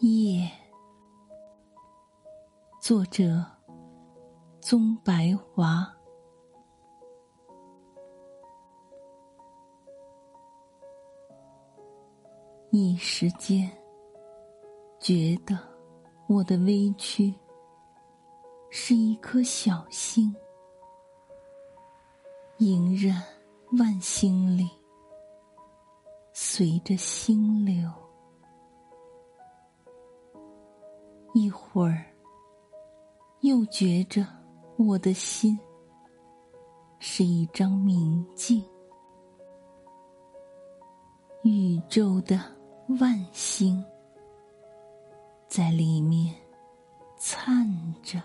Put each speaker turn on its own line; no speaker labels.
夜，作者：宗白华。一时间，觉得我的微躯是一颗小星，萦绕万星里，随着星流。一会儿，又觉着我的心是一张明镜，宇宙的。万星在里面灿着。